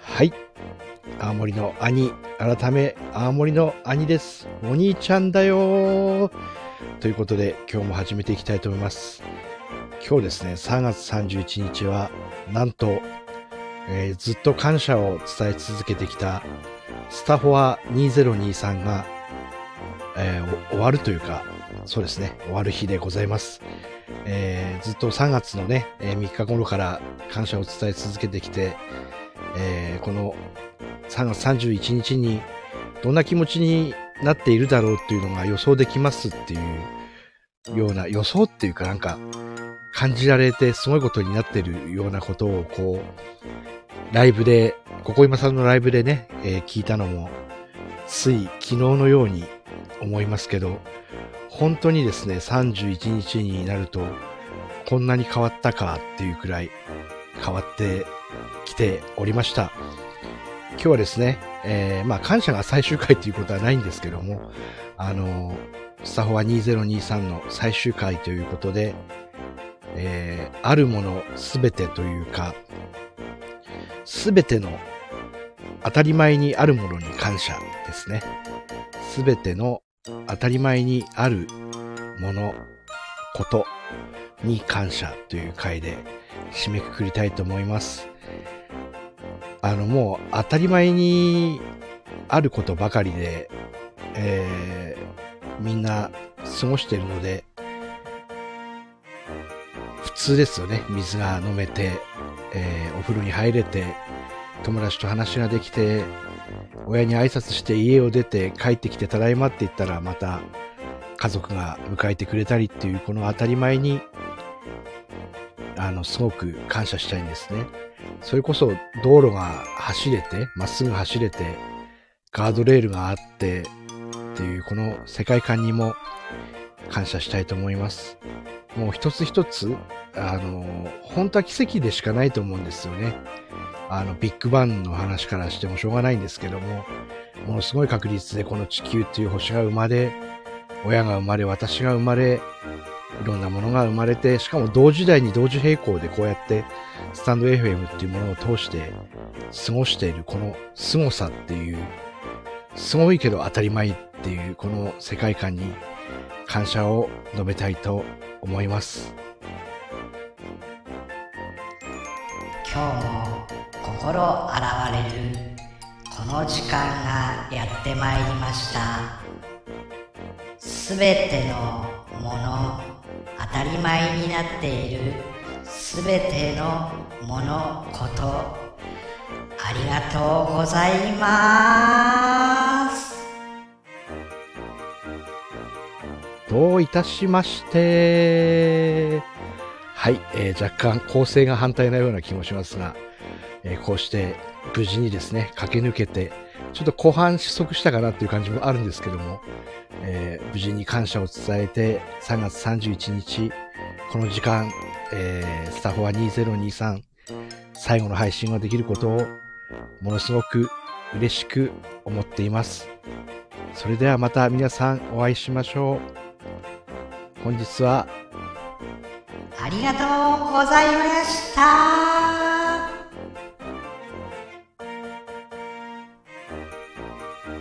はい。青森の兄、改め、青森の兄です。お兄ちゃんだよということで、今日も始めていきたいと思います。今日ですね、3月31日は、なんと、えーずっと感謝を伝え続けてきた、スタフォア2023が、えー終わるというか、そうですね、終わる日でございます。えーずっと3月のね、えー3日頃から感謝を伝え続けてきて、えーこの3月31日にどんな気持ちになっているだろうっていうのが予想できますっていうような予想っていうかなんか感じられてすごいことになってるようなことをこうライブで、ここ今さんのライブでね、えー聞いたのもつい昨日のように思いますけど、本当にですね、31日になるとこんなに変わったかっていうくらい変わってきておりました。今日はですね、えーまあ感謝が最終回ということはないんですけども、あの、スタフォア2023の最終回ということで、えーあるものすべてというか、すべての当たり前にあるものに感謝ですね。すべての当たり前にあるもの、ことに感謝という回で締めくくりたいと思います。あの、もう当たり前にあることばかりで、えーみんな過ごしてるので、普通ですよね。水が飲めて、えーお風呂に入れて、友達と話ができて、親に挨拶して家を出て帰ってきてただいまって言ったらまた家族が迎えてくれたりっていうこの当たり前にあのすごく感謝したいんですね。それこそ道路が走れて、まっすぐ走れて、ガードレールがあってっていうこの世界観にも感謝したいと思います。もう一つ一つ、あの、本当は奇跡でしかないと思うんですよね。あの、ビッグバンの話からしてもしょうがないんですけども、ものすごい確率でこの地球っていう星が生まれ、親が生まれ、私が生まれ、いろんなものが生まれて、しかも同時代に同時並行でこうやってスタンド FM っていうものを通して過ごしているこの凄さっていう、すごいけど当たり前っていうこの世界観に感謝を述べたいと思います。今日心洗われる。この時間がやってまいりました。すべてのもの当たり前になっているすべてのものこと。ありがとうございます。どういたしまして。はい、えー若干構成が反対なような気もしますが、えーこうして無事にですね、駆け抜けて、ちょっと後半失速したかなっていう感じもあるんですけども、えー無事に感謝を伝えて、3月31日、この時間、えースタッフォア2023、最後の配信ができることを、ものすごく嬉しく思っています。それではまた皆さんお会いしましょう。本日はありがとうございました